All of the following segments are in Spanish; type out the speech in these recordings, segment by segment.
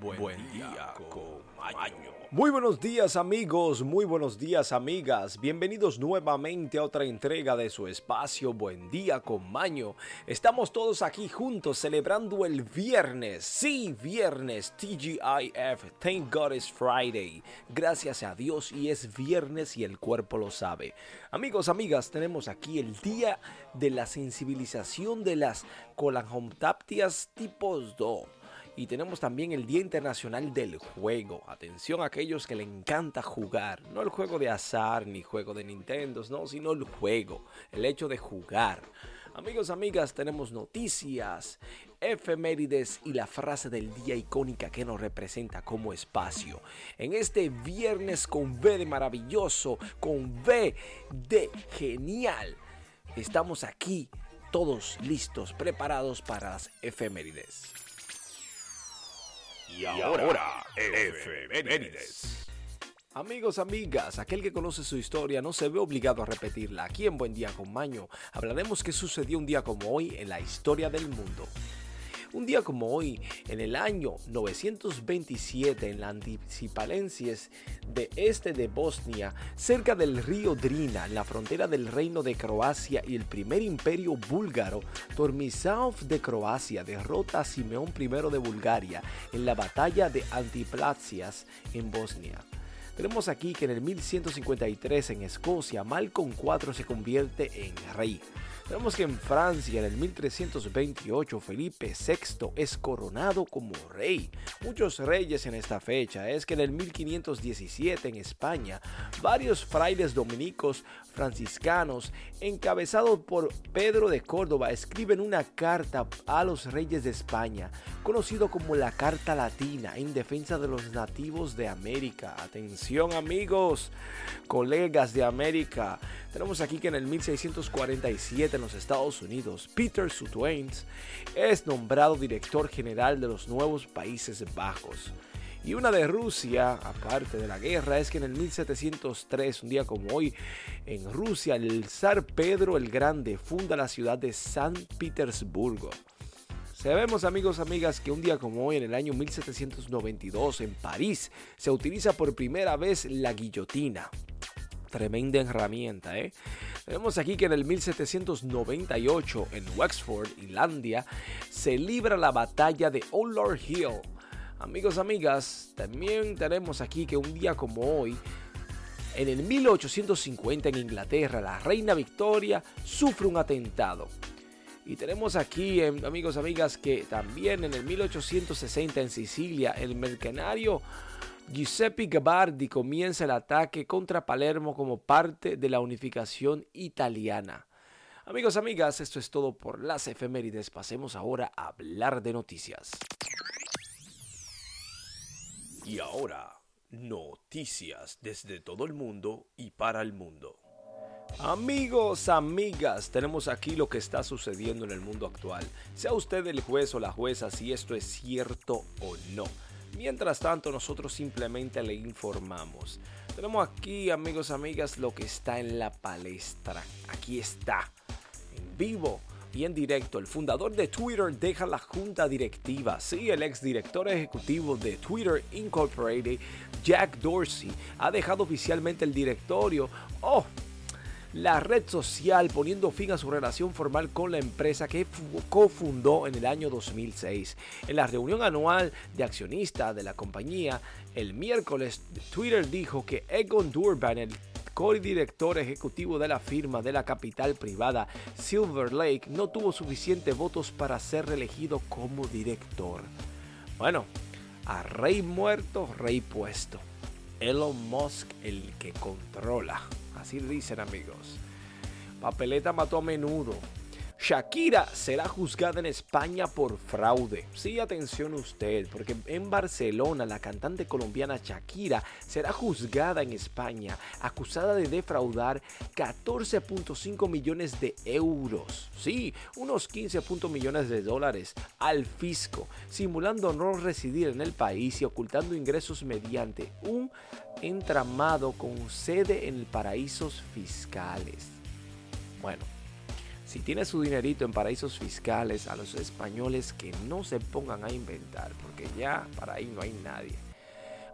Buen, día, con Maño. Muy buenos días amigos, muy buenos días amigas. Bienvenidos nuevamente a otra entrega de su espacio Buen día con Maño. Estamos todos aquí juntos celebrando el viernes. Sí, viernes, TGIF, Thank God it's Friday. Gracias a Dios y es viernes y el cuerpo lo sabe. Amigos, amigas, tenemos aquí el día de la sensibilización de las colangiopatias tipos 2 y tenemos también el Día Internacional del Juego. Atención a aquellos que le encanta jugar. No el juego de azar ni juego de Nintendo, no, sino el juego. El hecho de jugar. Amigos, amigas, tenemos noticias, efemérides y la frase del día icónica que nos representa como espacio. En este viernes con V de maravilloso, con V de genial. Estamos aquí todos listos, preparados para las efemérides. Y ahora, efemérides. Amigos, amigas, aquel que conoce su historia no se ve obligado a repetirla. Aquí en Buen Día con Maño hablaremos qué sucedió un día como hoy en la historia del mundo. Un día como hoy, en el año 927, en la Anticipalencies de este de Bosnia, cerca del río Drina, en la frontera del reino de Croacia y el primer imperio búlgaro, Tormisaov de Croacia derrota a Simeón I de Bulgaria en la batalla de Antiplatsias en Bosnia. Tenemos aquí que en el 1153 en Escocia, Malcolm IV se convierte en rey. Vemos que en Francia, en el 1328, Felipe VI es coronado como rey. Muchos reyes en esta fecha. Es que en el 1517 en España, varios frailes dominicos franciscanos, encabezados por Pedro de Córdoba, escriben una carta a los reyes de España, conocido como la Carta Latina, en defensa de los nativos de América. Atención amigos, colegas de América. Tenemos aquí que en el 1647 en los Estados Unidos, Peter Sutwains es nombrado director general de los nuevos Países Bajos. Y una de Rusia, aparte de la guerra, es que en el 1703, un día como hoy, en Rusia, el zar Pedro el Grande funda la ciudad de San Petersburgo. Sabemos amigos, amigas, que un día como hoy, en el año 1792, en París, se utiliza por primera vez la guillotina. Tremenda herramienta, ¿eh? Tenemos aquí que en el 1798 en Wexford, Irlandia, se libra la batalla de Old Lord Hill. Amigos, amigas, también tenemos aquí que un día como hoy, en el 1850 en Inglaterra, la reina Victoria sufre un atentado. Y tenemos aquí, amigos, amigas, que también en el 1860 en Sicilia, el mercenario Giuseppe Gabardi comienza el ataque contra Palermo como parte de la unificación italiana. Amigos, amigas, esto es todo por las efemérides. Pasemos ahora a hablar de noticias. Y ahora, noticias desde todo el mundo y para el mundo. Amigos, amigas, tenemos aquí lo que está sucediendo en el mundo actual. Sea usted el juez o la jueza si esto es cierto o no. Mientras tanto, nosotros simplemente le informamos. Tenemos aquí, amigos, amigas, lo que está en la palestra. Aquí está, en vivo y en directo. El fundador de Twitter deja la junta directiva. Sí, el exdirector ejecutivo de Twitter Incorporated, Jack Dorsey, ha dejado oficialmente el directorio. Oh, la red social poniendo fin a su relación formal con la empresa que cofundó en el año 2006. En la reunión anual de accionistas de la compañía, el miércoles, Twitter dijo que Egon Durban, el co-director ejecutivo de la firma de la capital privada Silver Lake, no tuvo suficientes votos para ser reelegido como director. Bueno, a rey muerto, rey puesto. Elon Musk el que controla. Así dicen amigos. Papeleta mató a menudo. Shakira será juzgada en España por fraude. Sí, atención usted, porque en Barcelona la cantante colombiana Shakira será juzgada en España, acusada de defraudar 14.5 millones de euros. Sí, unos 15 millones de dólares al fisco, simulando no residir en el país y ocultando ingresos mediante un entramado con sede en paraísos fiscales. Bueno, Si tiene su dinerito en paraísos fiscales, a los españoles que no se pongan a inventar, porque ya para ahí no hay nadie.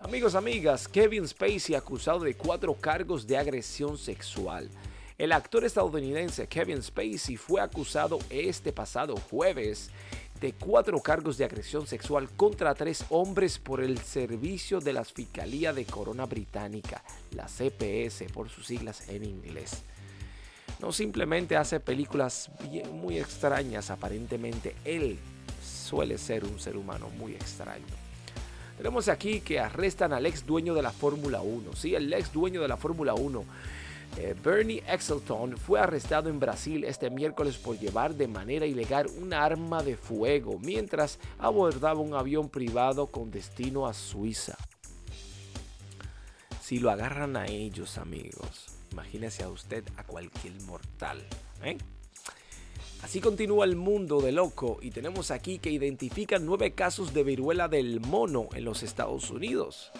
Amigos, amigas, Kevin Spacey acusado de cuatro cargos de agresión sexual. El actor estadounidense Kevin Spacey fue acusado este pasado jueves de cuatro cargos de agresión sexual contra tres hombres por el servicio de la Fiscalía de Corona Británica, la CPS por sus siglas en inglés. No simplemente hace películas muy extrañas, aparentemente él suele ser un ser humano muy extraño. Tenemos aquí que arrestan al ex dueño de la Fórmula 1. Sí, el ex dueño de la Fórmula 1 eh, Bernie Exelton fue arrestado en Brasil este miércoles por llevar de manera ilegal un arma de fuego mientras abordaba un avión privado con destino a Suiza. Si lo agarran a ellos, amigos, imagínese a usted a cualquier mortal. ¿eh? Así continúa el mundo de loco y tenemos aquí que identifican nueve casos de viruela del mono en los Estados Unidos.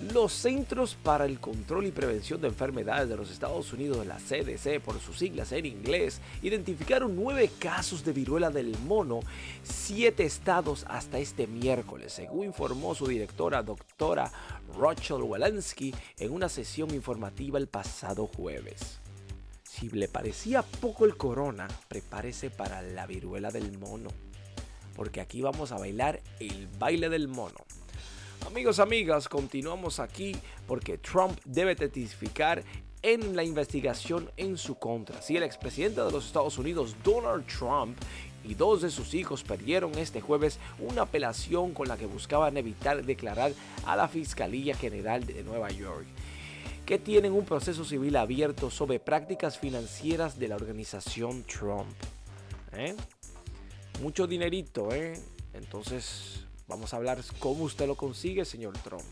Los Centros para el Control y Prevención de Enfermedades de los Estados Unidos, la CDC por sus siglas en inglés, identificaron nueve casos de viruela del mono, siete estados hasta este miércoles, según informó su directora, doctora Rachel Walensky, en una sesión informativa el pasado jueves. Si le parecía poco el corona, prepárese para la viruela del mono, porque aquí vamos a bailar el baile del mono. Amigos, amigas, continuamos aquí porque Trump debe testificar en la investigación en su contra. Si el expresidente de los Estados Unidos, Donald Trump, y dos de sus hijos perdieron este jueves una apelación con la que buscaban evitar declarar a la Fiscalía General de Nueva York, que tienen un proceso civil abierto sobre prácticas financieras de la organización Trump. ¿Eh? Mucho dinerito, ¿eh? Entonces Vamos a hablar cómo usted lo consigue, señor Trump.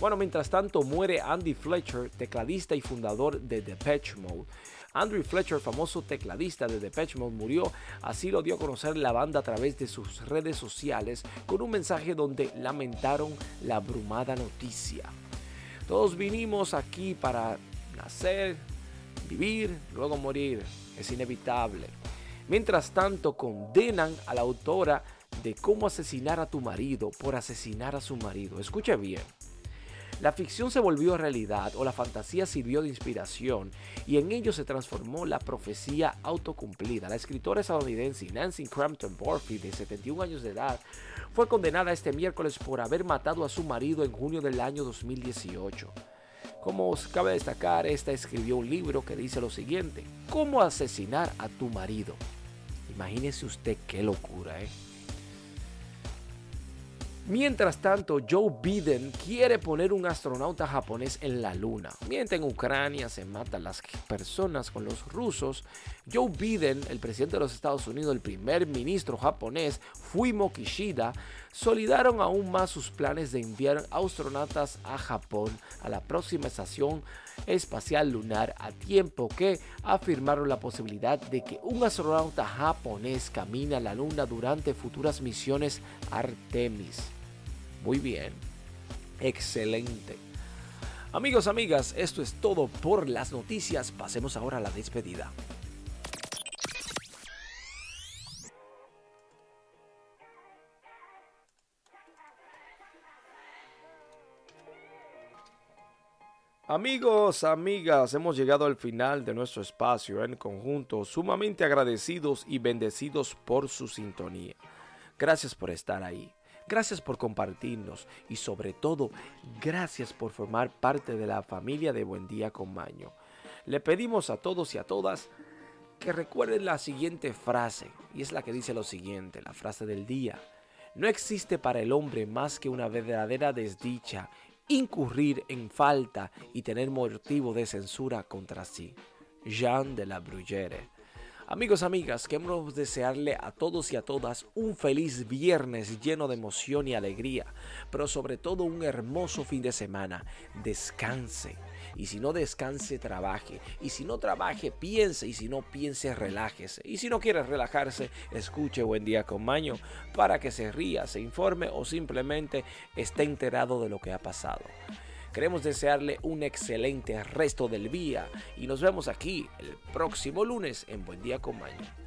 Bueno, mientras tanto muere Andy Fletcher, tecladista y fundador de Depeche Mode. Andrew Fletcher, famoso tecladista de Depeche Mode, murió. Así lo dio a conocer la banda a través de sus redes sociales con un mensaje donde lamentaron la abrumada noticia. Todos vinimos aquí para nacer, vivir, luego morir. Es inevitable. Mientras tanto, condenan a la autora de cómo asesinar a tu marido por asesinar a su marido. Escuche bien. La ficción se volvió realidad o la fantasía sirvió de inspiración y en ello se transformó la profecía autocumplida. La escritora estadounidense Nancy Crampton Borfi, de 71 años de edad, fue condenada este miércoles por haber matado a su marido en junio del año 2018. Como cabe destacar, esta escribió un libro que dice lo siguiente, ¿Cómo asesinar a tu marido? Imagínese usted qué locura, ¿eh? Mientras tanto, Joe Biden quiere poner un astronauta japonés en la luna. Mientras en Ucrania se matan las personas con los rusos, Joe Biden, el presidente de los Estados Unidos, el primer ministro japonés, Fumio Kishida, solidaron aún más sus planes de enviar astronautas a Japón a la próxima estación espacial lunar a tiempo que afirmaron la posibilidad de que un astronauta japonés camine a la luna durante futuras misiones Artemis. Muy bien. Excelente. Amigos, amigas, esto es todo por las noticias. Pasemos ahora a la despedida. Amigos, amigas, hemos llegado al final de nuestro espacio en conjunto, sumamente agradecidos y bendecidos por su sintonía. Gracias por estar ahí. Gracias por compartirnos y sobre todo, gracias por formar parte de la familia de Buen Día con Maño. Le pedimos a todos y a todas que recuerden la siguiente frase, y es la que dice lo siguiente, la frase del día. No existe para el hombre más que una verdadera desdicha, incurrir en falta y tener motivo de censura contra sí. Jean de la Bruyere. Amigos, amigas, queremos desearle a todos y a todas un feliz viernes lleno de emoción y alegría, pero sobre todo un hermoso fin de semana. Descanse. Y si no descanse, trabaje. Y si no trabaje, piense. Y si no piense, relájese. Y si no quiere relajarse, escuche Buen Día con Maño para que se ría, se informe o simplemente esté enterado de lo que ha pasado. Queremos desearle un excelente resto del día y nos vemos aquí el próximo lunes en Buen Día con.